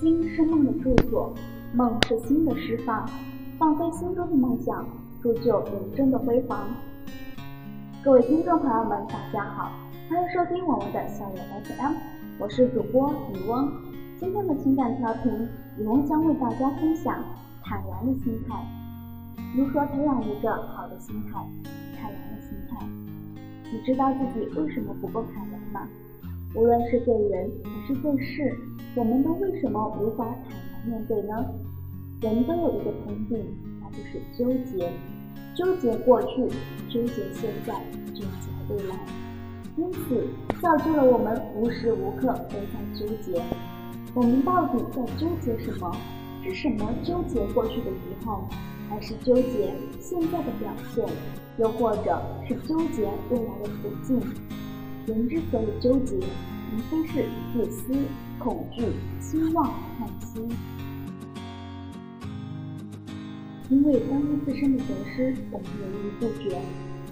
心是梦的住所，梦是心的释放，放飞心中的梦想，铸就人生的辉煌。各位听众朋友们，大家好，欢迎收听我们的校园 FM，我是主播雨翁。今天的情感调频，雨翁将为大家分享坦然的心态。如何培养一个好的心态？坦然的心态，你知道自己为什么不够坦然吗？无论是对人还是对事，我们都为什么无法坦然面对呢？人都有一个通病，那就是纠结。纠结过去，纠结现在，纠结未来，因此造就了我们无时无刻都在纠结。我们到底在纠结什么？是什么纠结过去的遗憾，还是纠结现在的表现，又或者是纠结未来的途径？人之所以纠结，无非是自私、恐惧、期望、叹息。因为关于自身的得失，我们犹豫不决，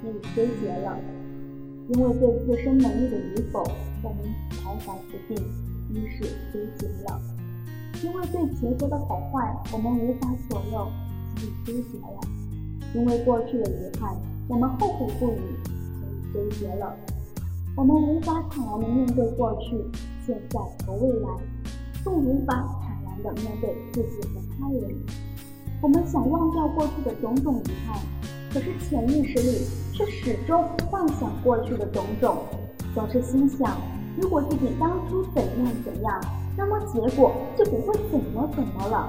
所以纠结了；因为对自身能力的与否，我们徘徊不定，于是纠结了；因为对结果的好坏，我们无法左右，所以纠结了；因为过去的遗憾，我们后悔不已，所以纠结了；我们无法坦然地面对过去、现在和未来，更无法坦然地面对自己和他人。我们想忘掉过去的种种遗憾，可是潜意识里却始终幻想过去的种种，总是心想：如果自己当初怎样怎样，那么结果就不会怎么怎么了。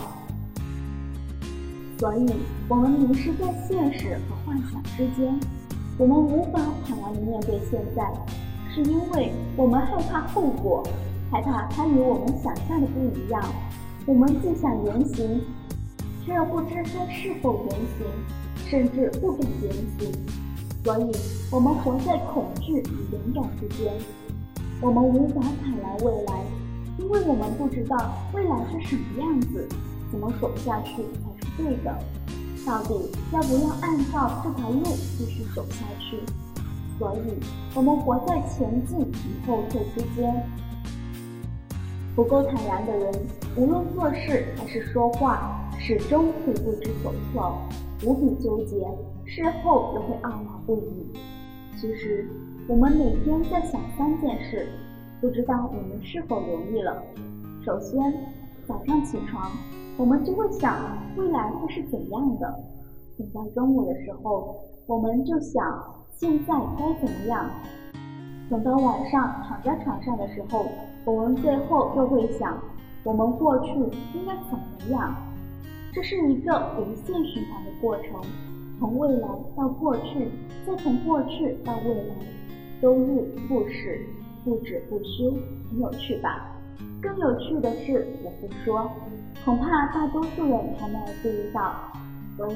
所以，我们迷失在现实和幻想之间，我们无法坦然地面对现在，是因为我们害怕后果，害怕它与我们想象的不一样。我们既想言行。却又不知该是否言行，甚至不敢言行，所以我们活在恐惧与勇敢之间。我们无法坦然未来，因为我们不知道未来是什么样子，怎么走下去才是对的，到底要不要按照这条路继续走下去？所以，我们活在前进与后退之间。不够坦然的人，无论做事还是说话。始终会不知所措，无比纠结，事后又会懊恼不已。其实，我们每天在想三件事，不知道你们是否留意了？首先，早上起床，我们就会想未来会是怎样的；等到中午的时候，我们就想现在该怎么样；等到晚上躺在床上的时候，我们最后又会想我们过去应该怎么样。这是一个无限循环的过程，从未来到过去，再从过去到未来，周日复始，不止不休，很有趣吧？更有趣的是，我不说，恐怕大多数人还没有注意到，所以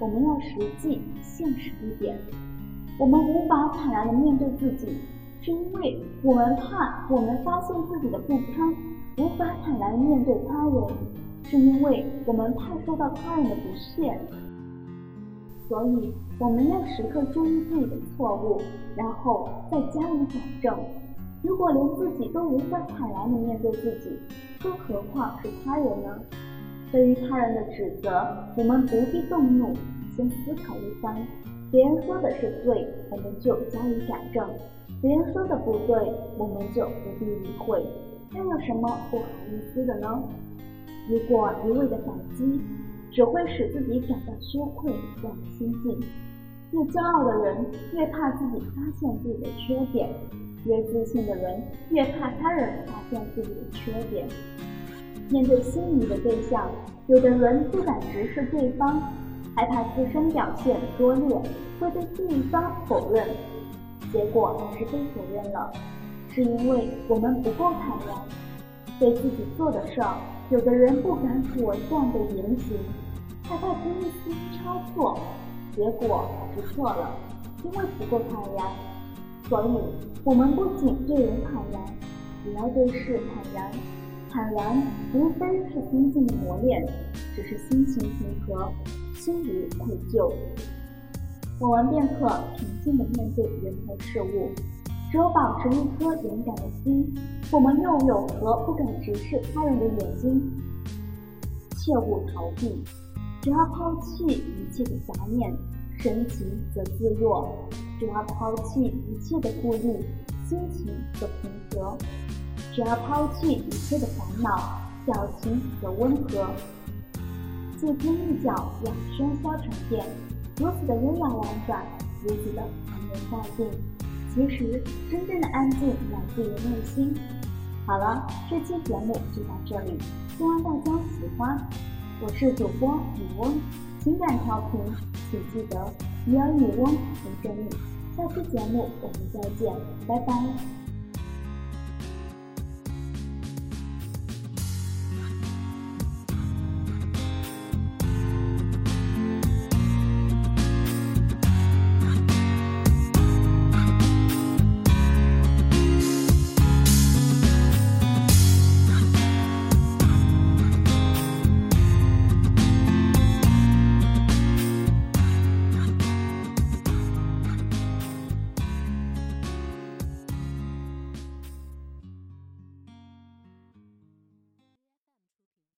我们要实际、现实一点。我们无法坦然地面对自己，是因为我们怕我们发现自己的不堪，无法坦然的面对他人。是因为我们怕受到他人的不屑，所以我们要时刻注意自己的错误，然后再加以改正。如果连自己都无法坦然地面对自己，更何况是他人呢？对于他人的指责，我们不必动怒，先思考一番。别人说的是对，我们就加以改正；别人说的不对，我们就不必理会。那有什么不好意思的呢？如果一味的反击，只会使自己感到羞愧、掉心境。越骄傲的人越怕自己发现自己的缺点，越自信的人越怕他人发现自己的缺点。面对心仪的对象，有的人不敢直视对方，害怕自身表现拙劣会被对方否认，结果还是被否认了，是因为我们不够坦然，对自己做的事儿。有的人不敢果断的言行，害怕出一丝差错，结果还是错了，因为不够坦然。所以，我们不仅对人坦然，也要对事坦然。坦然无非是心境的磨练，只是心情平和，心无愧疚。我们便可平静的面对人和事物。只有保持一颗勇敢的心，我们又有何不敢直视他人的眼睛？切勿逃避，只要抛弃一切的杂念，神情则自若；只要抛弃一切的顾虑，心情则平和；只要抛弃一切的烦恼，表情则温和。借天一角，两声消沉片，如此的优雅婉转，如此的从容淡定。其实，真正的安静来自于内心。好了，这期节目就到这里，希望大家喜欢。我是主播女翁，情感调频，请记得鱼儿女翁陪着你。下期节目我们再见，拜拜。